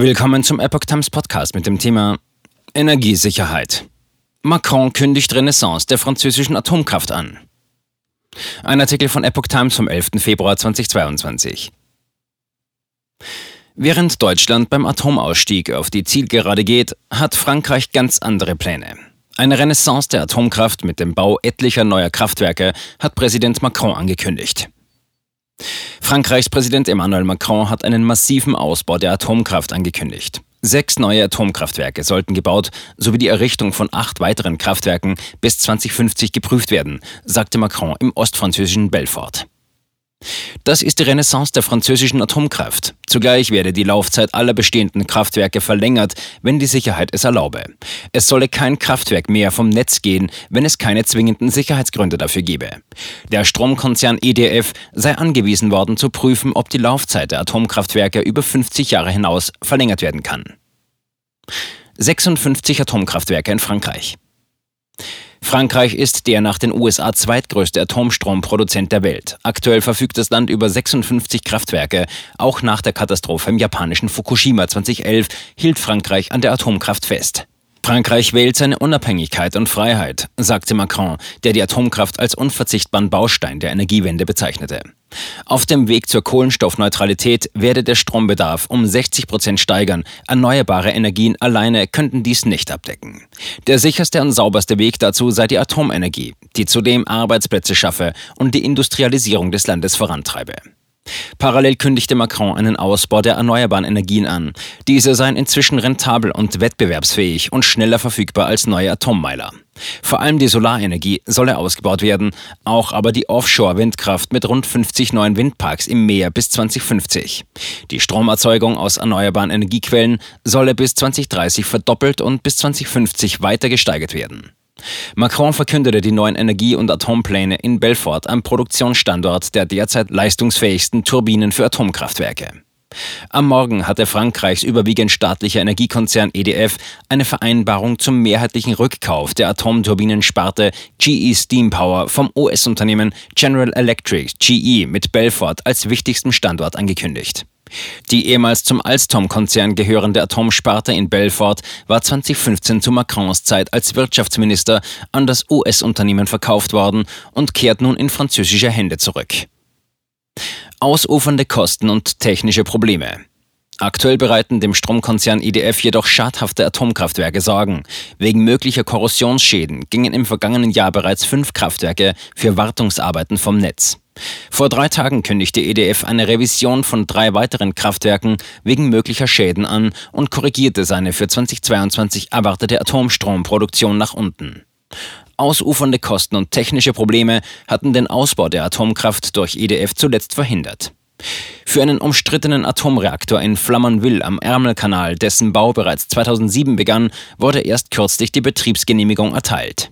Willkommen zum Epoch Times Podcast mit dem Thema Energiesicherheit. Macron kündigt Renaissance der französischen Atomkraft an. Ein Artikel von Epoch Times vom 11. Februar 2022. Während Deutschland beim Atomausstieg auf die Zielgerade geht, hat Frankreich ganz andere Pläne. Eine Renaissance der Atomkraft mit dem Bau etlicher neuer Kraftwerke hat Präsident Macron angekündigt. Frankreichs Präsident Emmanuel Macron hat einen massiven Ausbau der Atomkraft angekündigt. Sechs neue Atomkraftwerke sollten gebaut sowie die Errichtung von acht weiteren Kraftwerken bis 2050 geprüft werden, sagte Macron im ostfranzösischen Belfort. Das ist die Renaissance der französischen Atomkraft. Zugleich werde die Laufzeit aller bestehenden Kraftwerke verlängert, wenn die Sicherheit es erlaube. Es solle kein Kraftwerk mehr vom Netz gehen, wenn es keine zwingenden Sicherheitsgründe dafür gebe. Der Stromkonzern EDF sei angewiesen worden zu prüfen, ob die Laufzeit der Atomkraftwerke über 50 Jahre hinaus verlängert werden kann. 56 Atomkraftwerke in Frankreich. Frankreich ist der nach den USA zweitgrößte Atomstromproduzent der Welt. Aktuell verfügt das Land über 56 Kraftwerke. Auch nach der Katastrophe im japanischen Fukushima 2011 hielt Frankreich an der Atomkraft fest. Frankreich wählt seine Unabhängigkeit und Freiheit, sagte Macron, der die Atomkraft als unverzichtbaren Baustein der Energiewende bezeichnete. Auf dem Weg zur Kohlenstoffneutralität werde der Strombedarf um 60 Prozent steigern. Erneuerbare Energien alleine könnten dies nicht abdecken. Der sicherste und sauberste Weg dazu sei die Atomenergie, die zudem Arbeitsplätze schaffe und die Industrialisierung des Landes vorantreibe. Parallel kündigte Macron einen Ausbau der erneuerbaren Energien an. Diese seien inzwischen rentabel und wettbewerbsfähig und schneller verfügbar als neue Atommeiler. Vor allem die Solarenergie solle ausgebaut werden, auch aber die Offshore-Windkraft mit rund 50 neuen Windparks im Meer bis 2050. Die Stromerzeugung aus erneuerbaren Energiequellen solle bis 2030 verdoppelt und bis 2050 weiter gesteigert werden. Macron verkündete die neuen Energie- und Atompläne in Belfort am Produktionsstandort der derzeit leistungsfähigsten Turbinen für Atomkraftwerke. Am Morgen hatte Frankreichs überwiegend staatlicher Energiekonzern EDF eine Vereinbarung zum mehrheitlichen Rückkauf der Atomturbinensparte GE Steam Power vom US-Unternehmen General Electric GE mit Belfort als wichtigstem Standort angekündigt. Die ehemals zum Alstom-Konzern gehörende Atomsparte in Belfort war 2015 zu Macrons Zeit als Wirtschaftsminister an das US-Unternehmen verkauft worden und kehrt nun in französische Hände zurück. Ausufernde Kosten und technische Probleme. Aktuell bereiten dem Stromkonzern EDF jedoch schadhafte Atomkraftwerke Sorgen. Wegen möglicher Korrosionsschäden gingen im vergangenen Jahr bereits fünf Kraftwerke für Wartungsarbeiten vom Netz. Vor drei Tagen kündigte EDF eine Revision von drei weiteren Kraftwerken wegen möglicher Schäden an und korrigierte seine für 2022 erwartete Atomstromproduktion nach unten. Ausufernde Kosten und technische Probleme hatten den Ausbau der Atomkraft durch EDF zuletzt verhindert. Für einen umstrittenen Atomreaktor in Flamanville am Ärmelkanal, dessen Bau bereits 2007 begann, wurde erst kürzlich die Betriebsgenehmigung erteilt.